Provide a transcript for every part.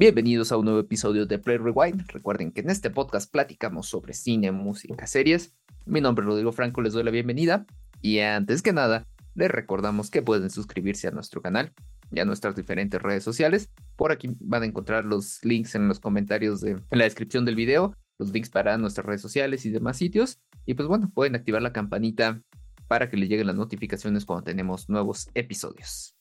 Bienvenidos a un nuevo episodio de Play Rewind. Recuerden que en este podcast platicamos sobre cine, música, series. Mi nombre es Rodrigo Franco, les doy la bienvenida. Y antes que nada, les recordamos que pueden suscribirse a nuestro canal y a nuestras diferentes redes sociales. Por aquí van a encontrar los links en los comentarios de en la descripción del video, los links para nuestras redes sociales y demás sitios. Y pues bueno, pueden activar la campanita para que les lleguen las notificaciones cuando tenemos nuevos episodios.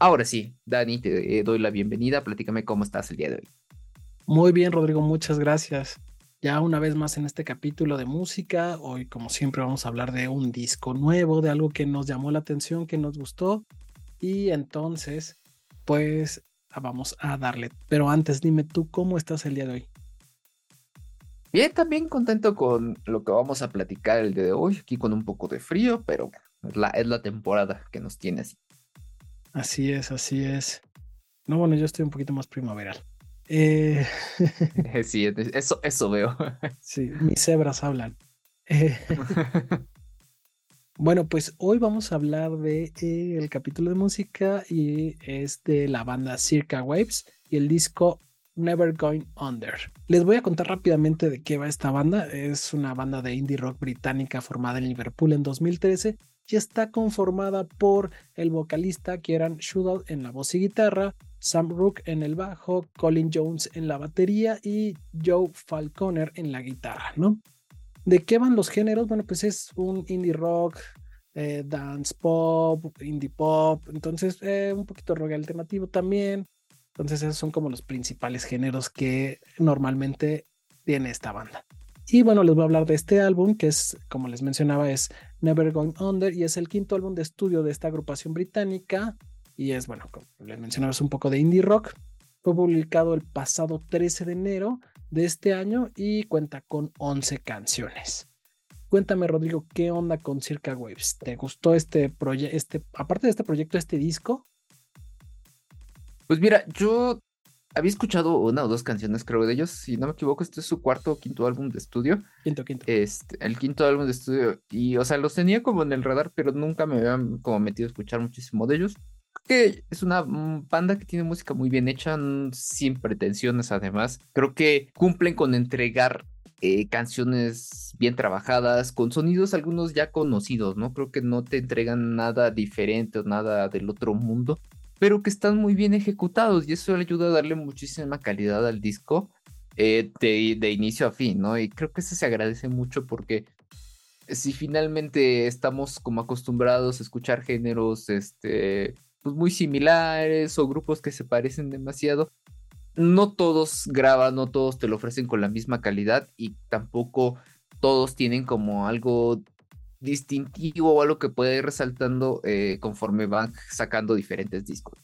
Ahora sí, Dani, te doy la bienvenida. Platícame cómo estás el día de hoy. Muy bien, Rodrigo, muchas gracias. Ya una vez más en este capítulo de música, hoy como siempre vamos a hablar de un disco nuevo, de algo que nos llamó la atención, que nos gustó. Y entonces, pues vamos a darle. Pero antes, dime tú cómo estás el día de hoy. Bien, también contento con lo que vamos a platicar el día de hoy, aquí con un poco de frío, pero es la, es la temporada que nos tiene así. Así es, así es. No, bueno, yo estoy un poquito más primaveral. Eh... sí, eso, eso veo. sí, mis cebras hablan. Eh... bueno, pues hoy vamos a hablar de eh, el capítulo de música y es de la banda Circa Waves y el disco Never Going Under. Les voy a contar rápidamente de qué va esta banda. Es una banda de indie rock británica formada en Liverpool en 2013 y está conformada por el vocalista Kieran Shudall en la voz y guitarra, Sam Rook en el bajo, Colin Jones en la batería y Joe Falconer en la guitarra, ¿no? ¿De qué van los géneros? Bueno, pues es un indie rock, eh, dance pop, indie pop, entonces eh, un poquito rock alternativo también. Entonces esos son como los principales géneros que normalmente tiene esta banda. Y bueno, les voy a hablar de este álbum, que es, como les mencionaba, es Never Going Under, y es el quinto álbum de estudio de esta agrupación británica. Y es, bueno, como les mencionaba, es un poco de indie rock. Fue publicado el pasado 13 de enero de este año y cuenta con 11 canciones. Cuéntame, Rodrigo, ¿qué onda con Circa Waves? ¿Te gustó este proyecto, este, aparte de este proyecto, este disco? Pues mira, yo había escuchado una o dos canciones, creo, de ellos. Si no me equivoco, este es su cuarto o quinto álbum de estudio. Quinto, quinto. Este, el quinto álbum de estudio. Y, o sea, los tenía como en el radar, pero nunca me habían como metido a escuchar muchísimo de ellos. Creo que es una banda que tiene música muy bien hecha, sin pretensiones además. Creo que cumplen con entregar eh, canciones bien trabajadas, con sonidos algunos ya conocidos, ¿no? Creo que no te entregan nada diferente o nada del otro mundo pero que están muy bien ejecutados y eso ayuda a darle muchísima calidad al disco eh, de, inicio a fin, ¿no? Y creo que eso se agradece mucho porque si finalmente estamos como acostumbrados a escuchar géneros, este, pues muy similares o grupos que se parecen demasiado, no todos graban, no todos te lo ofrecen con la misma calidad y tampoco todos tienen como algo distintivo o algo que puede ir resaltando eh, conforme van sacando diferentes discos.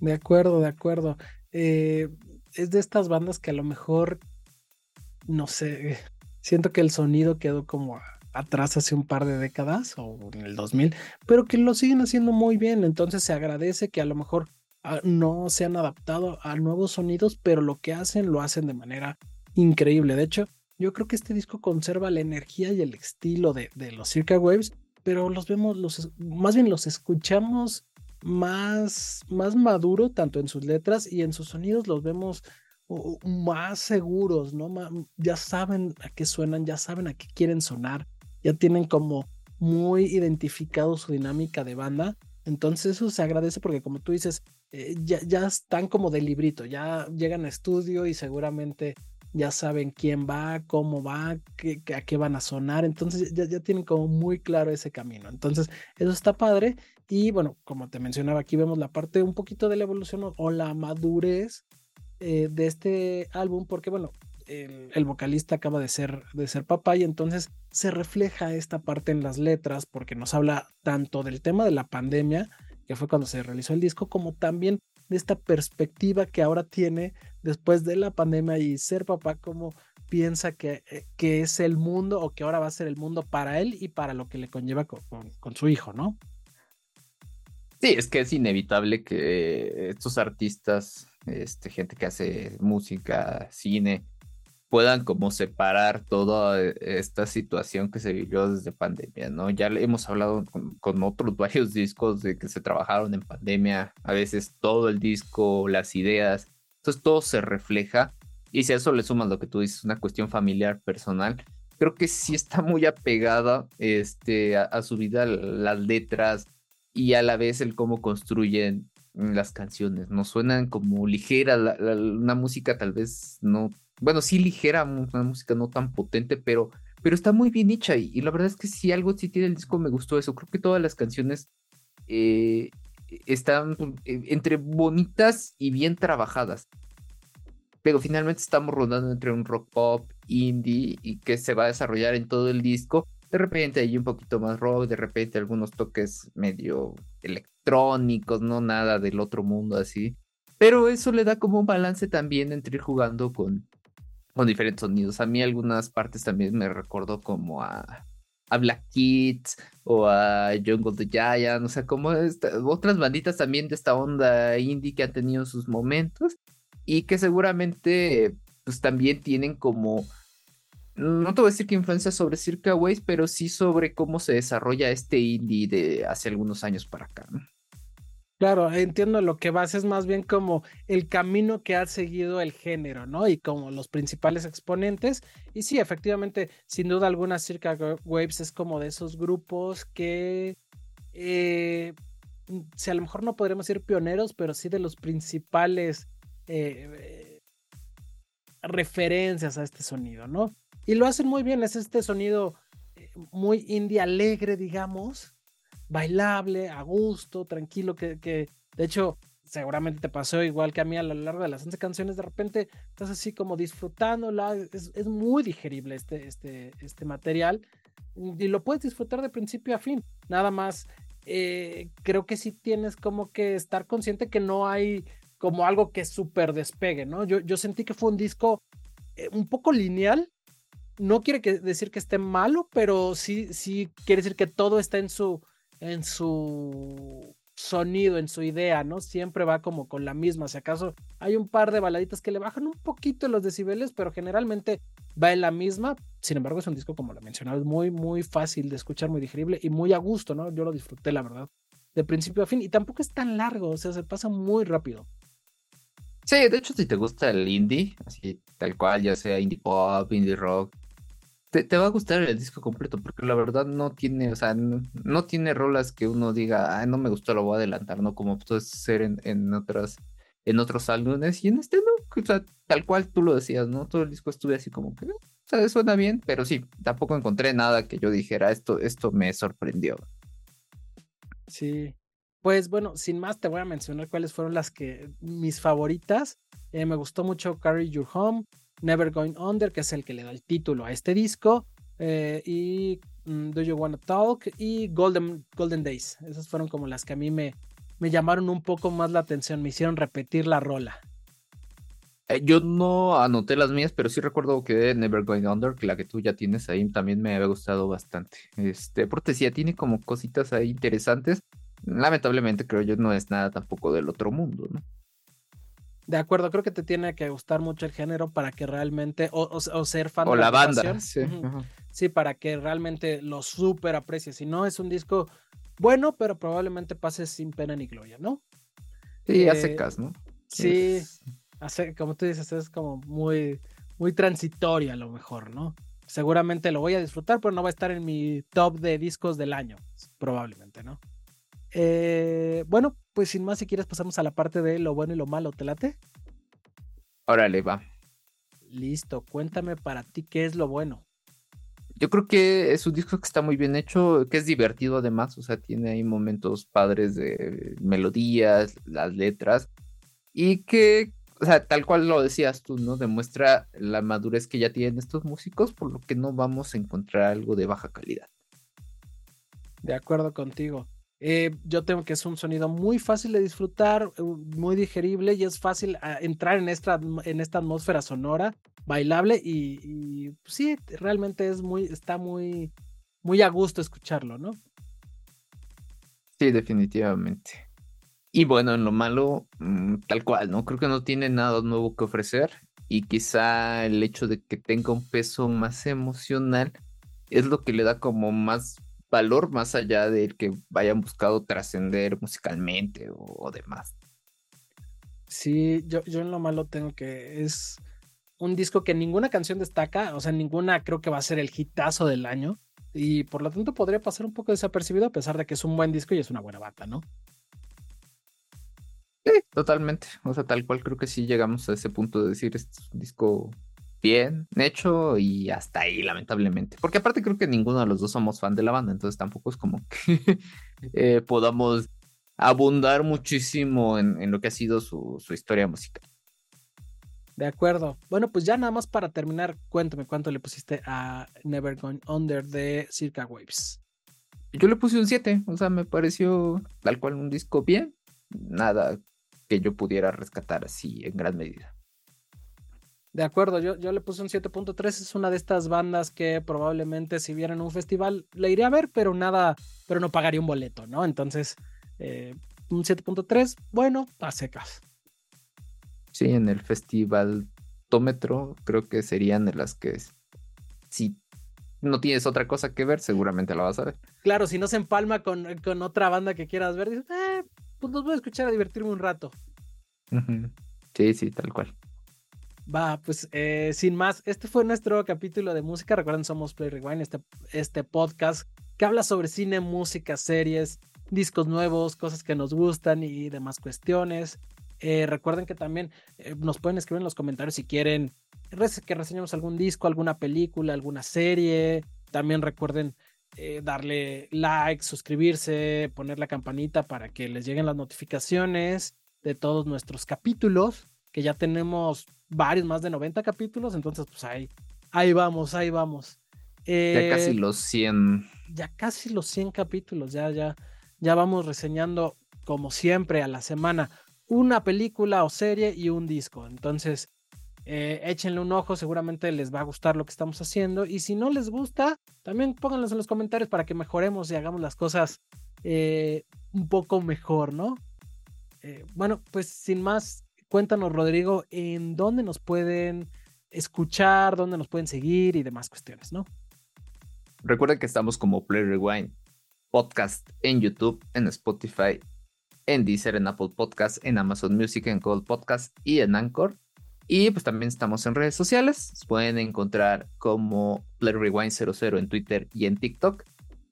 De acuerdo, de acuerdo. Eh, es de estas bandas que a lo mejor, no sé, siento que el sonido quedó como atrás hace un par de décadas o en el 2000, pero que lo siguen haciendo muy bien. Entonces se agradece que a lo mejor ah, no se han adaptado a nuevos sonidos, pero lo que hacen lo hacen de manera increíble. De hecho, yo creo que este disco conserva la energía y el estilo de, los Circa Waves, pero los vemos, los, más bien los escuchamos más, más maduro, tanto en sus letras y en sus sonidos los vemos más seguros, ¿no? Ya saben a qué suenan, ya saben a qué quieren sonar, ya tienen como muy identificado su dinámica de banda. Entonces eso se agradece porque como tú dices, eh, ya, ya están como de librito, ya llegan a estudio y seguramente ya saben quién va, cómo va, qué, a qué van a sonar, entonces ya, ya, tienen como muy claro ese camino. Entonces, eso está padre. Y bueno, como te mencionaba, aquí vemos la parte un poquito de la evolución o, la madurez eh, de este álbum, porque bueno, el, vocalista acaba de ser, de ser papá y entonces se refleja esta parte en las letras porque nos habla tanto del tema de la pandemia, que fue cuando se realizó el disco, como también de esta perspectiva que ahora tiene después de la pandemia y ser papá, como piensa que, eh, que, es el mundo o que ahora va a ser el mundo para él y para lo que le conlleva con, su hijo, ¿no? Sí, es que es inevitable que estos artistas, este, gente que hace música, cine, puedan como separar toda esta situación que se vivió desde pandemia, ¿no? Ya hemos hablado con, otros varios discos de que se trabajaron en pandemia, a veces todo el disco, las ideas Entonces todo se refleja y si a eso le sumas lo que tú dices, una cuestión familiar, personal, creo que sí está muy apegada este, a, su vida las letras y a la vez el cómo construyen las canciones, no suenan como ligera, una música tal vez no, bueno, sí ligera, una música no tan potente, pero, pero está muy bien hecha y, la verdad es que si algo sí tiene el disco me gustó eso, creo que todas las canciones eh, están eh, entre bonitas y bien trabajadas pero finalmente estamos rodando entre un rock pop, indie y que se va a desarrollar en todo el disco. De repente hay un poquito más rock, de repente algunos toques medio electrónicos, no nada del otro mundo así. Pero eso le da como un balance también entre ir jugando con, con diferentes sonidos. A mí algunas partes también me recordó como a, a Black Kids o a Jungle the Giant, o sea, como otras banditas también de esta onda indie que han tenido sus momentos y que seguramente pues también tienen como, no te voy a decir que influencia sobre Circa Ways, pero sí sobre cómo se desarrolla este indie de hace algunos años para acá. Claro, entiendo lo que vas, es más bien como el camino que ha seguido el género, ¿no? Y como los principales exponentes. Y sí, efectivamente, sin duda alguna, Circa Waves es como de esos grupos que, eh, si a lo mejor no podremos ser pioneros, pero sí de los principales eh, referencias a este sonido, ¿no? Y lo hacen muy bien, es este sonido eh, muy indie alegre, digamos, bailable, a gusto, tranquilo, que, de hecho seguramente te pasó igual que a mí a lo largo de las 11 canciones, de repente estás así como disfrutándola, es, es muy digerible este, este, este material y lo puedes disfrutar de principio a fin, nada más. Eh, creo que sí tienes como que estar consciente que no hay como algo que súper despegue, ¿no? Yo, yo sentí que fue un disco eh, un poco lineal. No quiere decir que esté malo, pero sí, sí quiere decir que todo está en su, en su sonido, en su idea, ¿no? Siempre va como con la misma. Si acaso hay un par de baladitas que le bajan un poquito los decibeles, pero generalmente va en la misma. Sin embargo, es un disco, como lo mencionaba, muy, muy fácil de escuchar, muy digerible y muy a gusto, ¿no? Yo lo disfruté, la verdad, de principio a fin. Y tampoco es tan largo, o sea, se pasa muy rápido. Sí, de hecho, si te gusta el indie, así tal cual, ya sea indie pop, indie rock, te, va a gustar el disco completo, porque la verdad no tiene, o sea, no, tiene rolas que uno diga, ah, no me gustó, lo voy a adelantar, ¿no? Como puede ser en, en otras, en otros álbumes, y en este no, o sea, tal cual tú lo decías, ¿no? Todo el disco estuve así como que, o sea, suena bien, pero sí, tampoco encontré nada que yo dijera, esto, esto me sorprendió. Sí, pues bueno, sin más te voy a mencionar cuáles fueron las que mis favoritas. Eh, me gustó mucho Carry Your Home, Never Going Under, que es el que le da el título a este disco, eh, y mm, Do You Wanna Talk y Golden, Golden Days. Esas fueron como las que a mí me, me llamaron un poco más la atención, me hicieron repetir la rola. Eh, yo no anoté las mías, pero sí recuerdo que Never Going Under, que la que tú ya tienes ahí, también me había gustado bastante. Este, porque sí, tiene como cositas ahí interesantes lamentablemente creo yo no es nada tampoco del otro mundo, ¿no? De acuerdo, creo que te tiene que gustar mucho el género para que realmente, o, ser fan o de la, banda, sí. sí, para que realmente lo súper aprecies. Si no, es un disco bueno, pero probablemente pases sin pena ni gloria, ¿no? Sí, hace caso, ¿no? Sí, hace, como tú dices, es como muy, muy transitorio a lo mejor, ¿no? Seguramente lo voy a disfrutar, pero no va a estar en mi top de discos del año, probablemente, ¿no? Eh, bueno, pues sin más, si quieres, pasamos a la parte de lo bueno y lo malo. ¿Te late? Órale, va. Listo, cuéntame para ti qué es lo bueno. Yo creo que es un disco que está muy bien hecho, que es divertido además, o sea, tiene ahí momentos padres de melodías, las letras, y que, o sea, tal cual lo decías tú, ¿no? Demuestra la madurez que ya tienen estos músicos, por lo que no vamos a encontrar algo de baja calidad. De acuerdo contigo. Eh, yo tengo que es un sonido muy fácil de disfrutar, eh, muy digerible y es fácil ah, entrar en esta, en esta atmósfera sonora, bailable y, pues sí, realmente es muy, está muy, muy a gusto escucharlo, ¿no? Sí, definitivamente. Y bueno, en lo malo, mm, tal cual, ¿no? Creo que no tiene nada nuevo que ofrecer y quizá el hecho de que tenga un peso más emocional es lo que le da como más valor más allá del que vayan buscado trascender musicalmente o, demás. Sí, yo, yo en lo malo tengo que es un disco que ninguna canción destaca, o sea, ninguna creo que va a ser el hitazo del año y por lo tanto podría pasar un poco desapercibido a pesar de que es un buen disco y es una buena bata, ¿no? Sí, totalmente. O sea, tal cual creo que sí llegamos a ese punto de decir, este es un disco bien hecho y hasta ahí, lamentablemente. Porque aparte creo que ninguno de los dos somos fan de la banda, entonces tampoco es como que eh, podamos abundar muchísimo en, lo que ha sido su, su, historia musical. De acuerdo. Bueno, pues ya nada más para terminar, cuéntame cuánto le pusiste a Never Going Under de Circa Waves. Yo le puse un 7, o sea, me pareció tal cual un disco bien, nada que yo pudiera rescatar así en gran medida. De acuerdo, yo, yo le puse un 7.3, es una de estas bandas que probablemente si viera en un festival le iría a ver, pero nada, pero no pagaría un boleto, ¿no? Entonces, eh, un 7.3, bueno, a secas. Sí, en el festival tómetro creo que serían de las que si no tienes otra cosa que ver, seguramente la vas a ver. Claro, si no se empalma con, con otra banda que quieras ver, dices, eh, pues los voy a escuchar a divertirme un rato. Sí, sí, tal cual. Va, pues eh, sin más, este fue nuestro capítulo de música. Recuerden, somos Play Rewind, este, este podcast que habla sobre cine, música, series, discos nuevos, cosas que nos gustan y demás cuestiones. Eh, recuerden que también eh, nos pueden escribir en los comentarios si quieren que reseñemos algún disco, alguna película, alguna serie. También recuerden darle like, suscribirse, poner la campanita para que les lleguen las notificaciones de todos nuestros capítulos, que ya tenemos varios, más de 90 capítulos, entonces pues ahí, ahí vamos, ahí vamos. ya casi los 100. Ya casi los 100 capítulos, ya, ya, ya vamos reseñando como siempre a la semana una película o serie y un disco. Entonces, eh, échenle un ojo, seguramente les va a gustar lo que estamos haciendo. Y si no les gusta, también pónganlos en los comentarios para que mejoremos y hagamos las cosas eh, un poco mejor, ¿no? Eh, bueno, pues sin más, cuéntanos, Rodrigo, en dónde nos pueden escuchar, dónde nos pueden seguir y demás cuestiones, ¿no? Recuerden que estamos como Play Rewind Podcast en YouTube, en Spotify, en Deezer, en Apple Podcast, en Amazon Music, en Gold Podcast y en Anchor. Y pues también estamos en redes sociales. pueden encontrar como Play Rewind 00 en Twitter y en TikTok.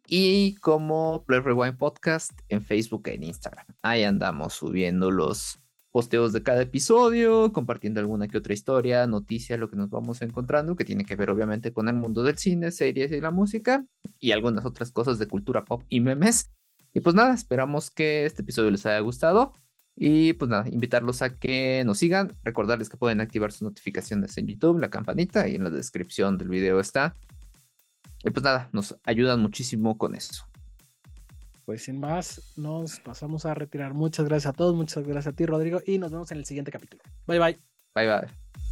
Y como Play Rewind Podcast en Facebook e en Instagram. Ahí andamos subiendo los posteos de cada episodio, compartiendo alguna que otra historia, noticia, lo que nos vamos encontrando, que tiene que ver obviamente con el mundo del cine, series y la música, y algunas otras cosas de cultura pop y memes. Y pues nada, esperamos que este episodio les haya gustado. Y pues nada, invitarlos a que nos sigan. Recordarles que pueden activar sus notificaciones en YouTube, la campanita y en la descripción del video está. Y pues nada, nos ayudan muchísimo con eso. Pues sin más, nos pasamos a retirar. Muchas gracias a todos, muchas gracias a ti, Rodrigo, y nos vemos en el siguiente capítulo. Bye bye. Bye bye.